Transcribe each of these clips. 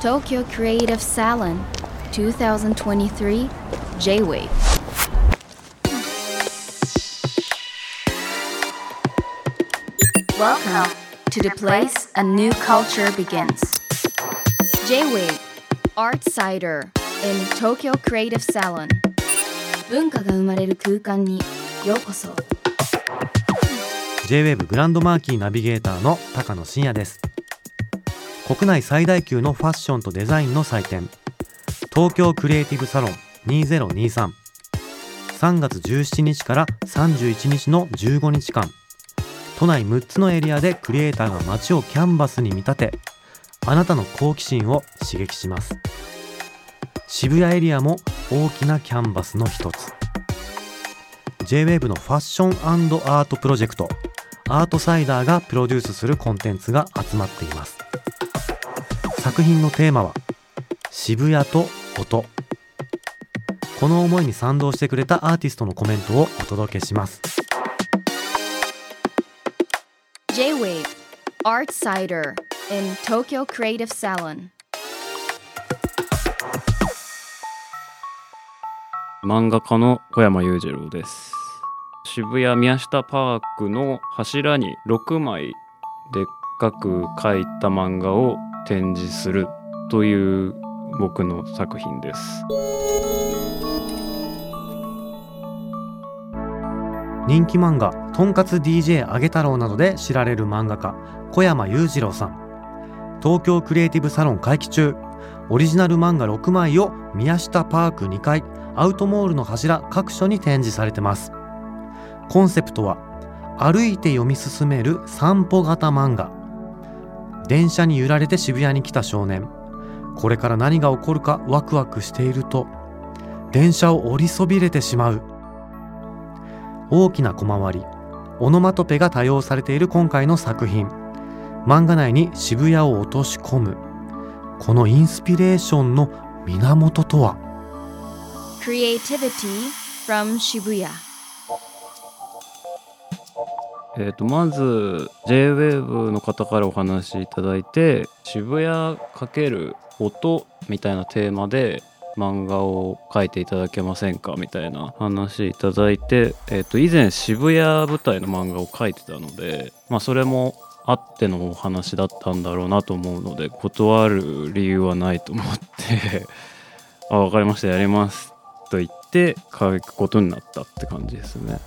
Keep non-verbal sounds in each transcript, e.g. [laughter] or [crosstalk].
Tokyo Creative Salon 2023 J-Wave Welcome to the place a new culture begins J-Wave Art Cider in Tokyo Creative Salon 文化が生まれる空間にようこそ J-WAVE グランドマーキーナビゲーターの高野真也です国内最大級のファッションとデザインの祭典。東京クリエイティブサロン20233月17日から31日の15日間。都内6つのエリアでクリエイターが街をキャンバスに見立てあなたの好奇心を刺激します。渋谷エリアも大きなキャンバスの一つ。J-WAVE のファッションアートプロジェクト。アートサイダーがプロデュースするコンテンツが集まっています。作品のテーマは渋谷と音。この思いに賛同してくれたアーティストのコメントをお届けします。J-Wave Art Cider in Tokyo Creative Salon. 漫画家の小山裕次郎です。渋谷宮下パークの柱に6枚でっかく描いた漫画を展示するという僕の作品です。人気漫画「とんかつ DJ あげ太郎」などで知られる漫画家小山裕次郎さん。東京クリエイティブサロン会期中オリジナル漫画6枚を宮下パーク2階アウトモールの柱各所に展示されてます。コンセプトは歩いて読み進める散歩型漫画。電車に揺られて渋谷に来た少年。これから何が起こるかワクワクしていると。電車を降りそびれてしまう。大きな小回り。オノマトペが多用されている今回の作品。漫画内に渋谷を落とし込む。このインスピレーションの源とは？Creativity from Shibuya. えー、とまず JWAVE の方からお話しいただいて渋谷×音みたいなテーマで漫画を描いていただけませんかみたいな話いただいて、えー、と以前渋谷舞台の漫画を描いてたので、まあ、それもあってのお話だったんだろうなと思うので断る理由はないと思って [laughs] あ分かりましたやりますと言って書くことになったって感じですね。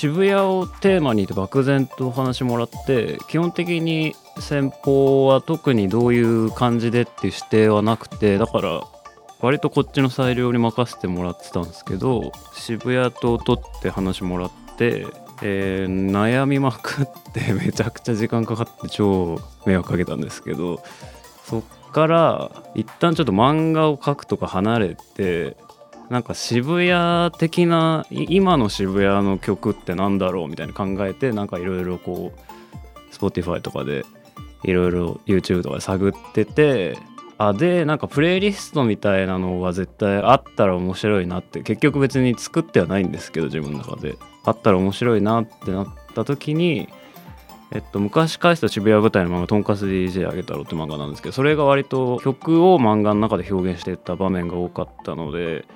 渋谷をテーマに漠然とお話もらって基本的に先方は特にどういう感じでっていう指定はなくてだから割とこっちの裁量に任せてもらってたんですけど渋谷と音って話もらって、えー悩みまくって [laughs] めちゃくちゃ時間かかって超迷惑かけたんですけどそっから一旦ちょっと漫画を描くとか離れてなんか渋谷的な今の渋谷の曲ってなんだろうみたいに考えてなんかいろいろこう Spotify とかでいろいろ YouTube とかで探っててあでなんかプレイリストみたいなのが絶対あったら面白いなって結局別に作ってはないんですけど自分の中で。あったら面白いなってなった時にえっと、昔返した渋谷舞台の漫画「とんかつ DJ あげたろ」って漫画なんですけどそれが割と曲を漫画の中で表現していった場面が多かったので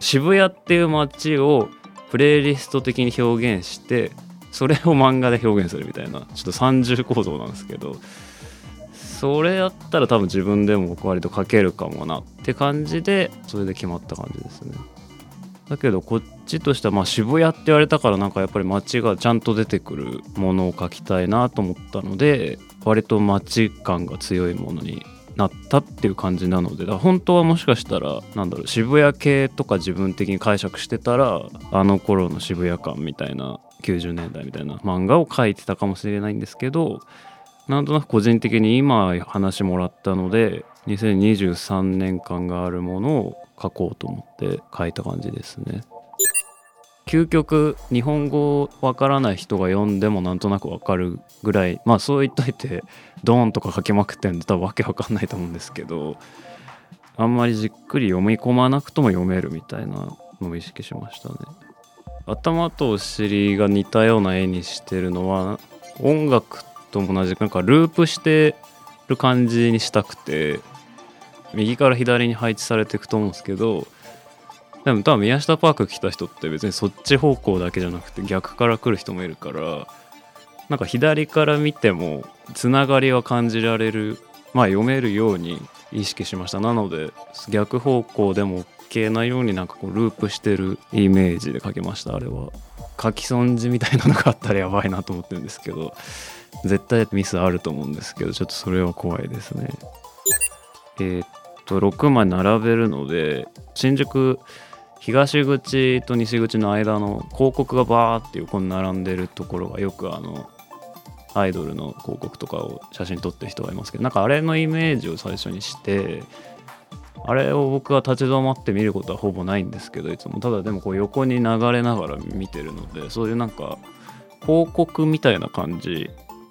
渋谷っていう街をプレイリスト的に表現してそれを漫画で表現するみたいなちょっと三重構造なんですけどそれやったら多分自分でも僕割と書けるかもなって感じでそれで決まった感じですね。だけどこっちとしてはまあ渋谷って言われたからなんかやっぱり街がちゃんと出てくるものを描きたいなと思ったので割と街感が強いものになったっていう感じなのでだから本当はもしかしたらなんだろう渋谷系とか自分的に解釈してたらあの頃の渋谷感みたいな90年代みたいな漫画を描いてたかもしれないんですけどなんとなく個人的に今話もらったので2023年間があるものを書こうと思って書いた感じですね。究極日本語わからない人が読んでもなんとなくわかるぐらいまあそう言っといてドーンとか書きまくってんで多分わけわかんないと思うんですけどあんまりじっくり読み込まなくとも読めるみたいなのを意識しましたね。頭とお尻が似たような絵にしてるのは音楽と同じくなんかループしてる感じにしたくて右から左に配置されていくと思うんですけどでも多分宮下パーク来た人って別にそっち方向だけじゃなくて逆から来る人もいるからなんか左から見てもつながりは感じられるまあ読めるように意識しました。なので逆方向でも OK なようになんかこうループしてるイメージで書きました。あれは。書き損じみたいなのがあったらやばいなと思ってるんですけど絶対ミスあると思うんですけどちょっとそれは怖いですね。えーっと6枚並べるので新宿東口と西口の間の広告がバーって横に並んでるところがよくあのアイドルの広告とかを写真撮ってる人がいますけどなんかあれのイメージを最初にしてあれを僕は立ち止まって見ることはほぼないんですけどいつもただでもこう横に流れながら見てるのでそういうなんか広告みたいな感じ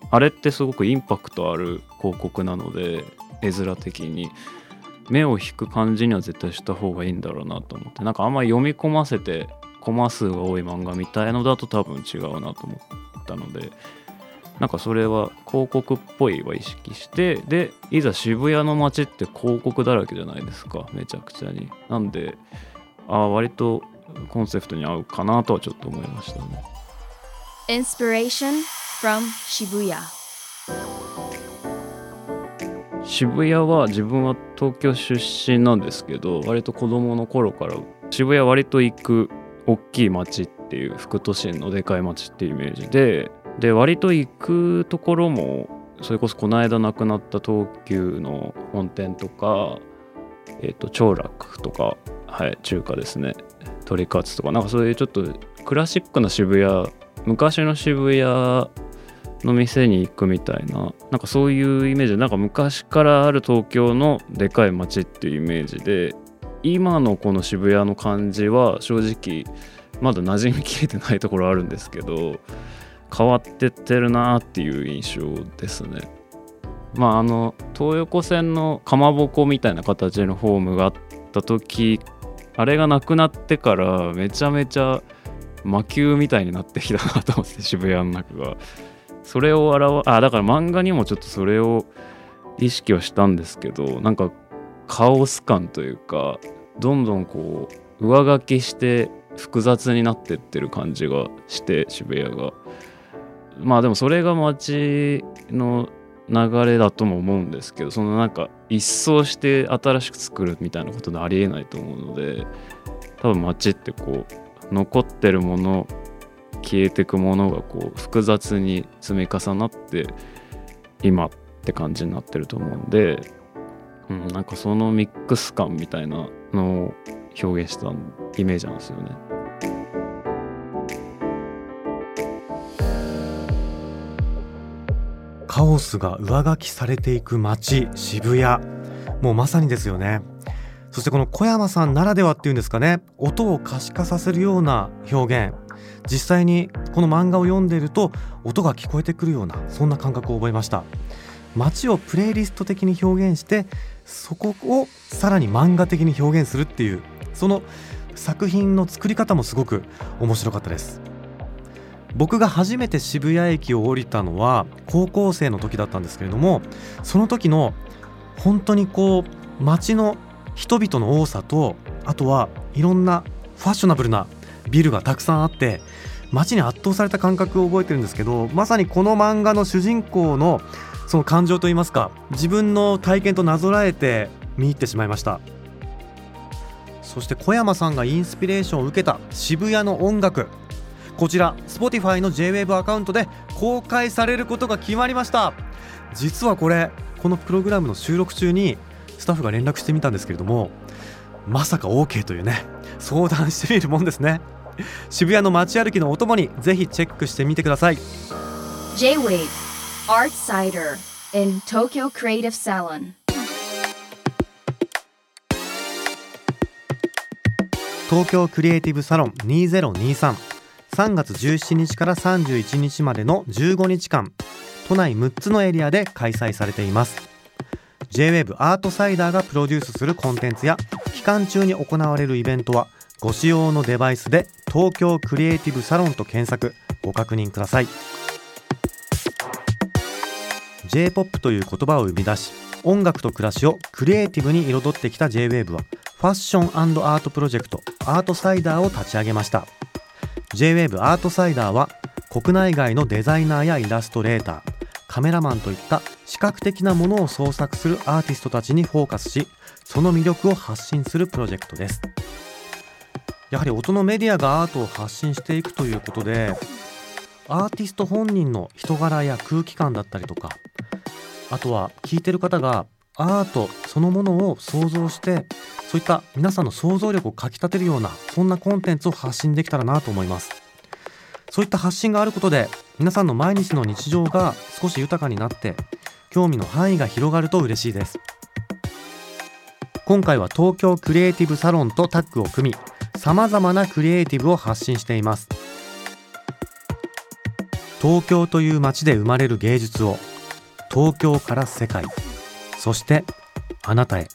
あれってすごくインパクトある広告なので絵面的に。目を引く感じには絶対した方がいいんだろうなと思って。なんかあんまり読み込ませてコマ数が多い漫画みたいのだと多分違うなと思ったので。なんかそれは広告っぽいは意識してでいざ渋谷の街って広告だらけじゃないですか。めちゃくちゃに。なんであ割とコンセプトに合うかなとはちょっと思いましたね。Inspiration from 渋谷渋谷は自分は東京出身なんですけど割と子供の頃から渋谷割と行く大きい街っていう副都心のでかい街っていうイメージでで割と行くところもそれこそこの間亡くなった東急の本店とかえっ、と長楽とかはい中華ですね。鳥カツとかなんかそういうちょっとクラシックな渋谷昔の渋谷の店に行くみたいななんかそういうイメージでなんか昔からある東京のでかい街っていうイメージで今のこの渋谷の感じは正直まだ馴染みきれてないところあるんですけど変わってってるなっていう印象ですね。まああの東横線のかまぼこみたいな形のホームがあった時あれがなくなってからめちゃめちゃ魔球みたいになってきたなと思って渋谷の中が。それを表あだから漫画にもちょっとそれを意識はしたんですけどなんかカオス感というかどんどんこう上書きして複雑になってってる感じがして渋谷が。まあでもそれが街の流れだとも思うんですけどそのなんか一掃して新しく作るみたいなことでありえないと思うので多分街ってこう残ってるもの消えてくものがこう複雑に積み重なって今って感じになってると思うんで、うん、なんかそのミックス感みたいなのを表現したイメージなんですよね。カオスが上書きされていく街渋谷。もうまさにですよね。そしてこの小山さんならではっていうんですかね。音を可視化させるような表現。実際にこの漫画を読んでいると音が聞こえてくるようなそんな感覚を覚えました。街をプレイリスト的に表現してそこをさらに漫画的に表現するっていうその作品の作り方もすごく面白かったです。僕が初めて渋谷駅を降りたのは高校生の時だったんですけれどもその時の本当にこう街の人々の多さとあとはいろんなファッショナブルなビルがたくさんあって街に圧倒された感覚を覚えてるんですけどまさにこの漫画の主人公のその感情といいますか自分の体験となぞらえて見入ってしまいました。そして小山さんがインスピレーションを受けた渋谷の音楽。こちら Spotify の JWAVE アカウントで公開されることが決まりました。実はこれこのプログラムの収録中にスタッフが連絡してみたんですけれどもまさか OK というね相談してみるもんですね。[laughs] 渋谷の街歩きのお供にぜひチェックしてみてください。J-Wave Art Cider in Tokyo Creative Salon. 東京クリエイティブサロン2023 3月17日から31日までの15日間都内6つのエリアで開催されています。J-WAVE アートサイダーがプロデュースするコンテンツや期間中に行われるイベントはご使用のデバイスで東京クリエイティブサロンと検索。ご確認ください。J-POP という言葉を生み出し音楽と暮らしをクリエイティブに彩ってきた J-WAVE はファッションアートプロジェクトアートサイダーを立ち上げました。J-WAVE アートサイダーは国内外のデザイナーやイラストレーターカメラマンといった視覚的なものを創作するアーティストたちにフォーカスしその魅力を発信するプロジェクトです。やはり音のメディアがアートを発信していくということでアーティスト本人の人柄や空気感だったりとかあとは聞いてる方がアートそのものを想像してそういった皆さんの想像力をかきたてるようなそんなコンテンツを発信できたらなと思います。そういった発信があることで皆さんの毎日の日常が少し豊かになって興味の範囲が広がると嬉しいです。今回は東京クリエイティブサロンとタッグを組みさまざまなクリエイティブを発信しています。東京という街で生まれる芸術を東京から世界そしてあなたへ。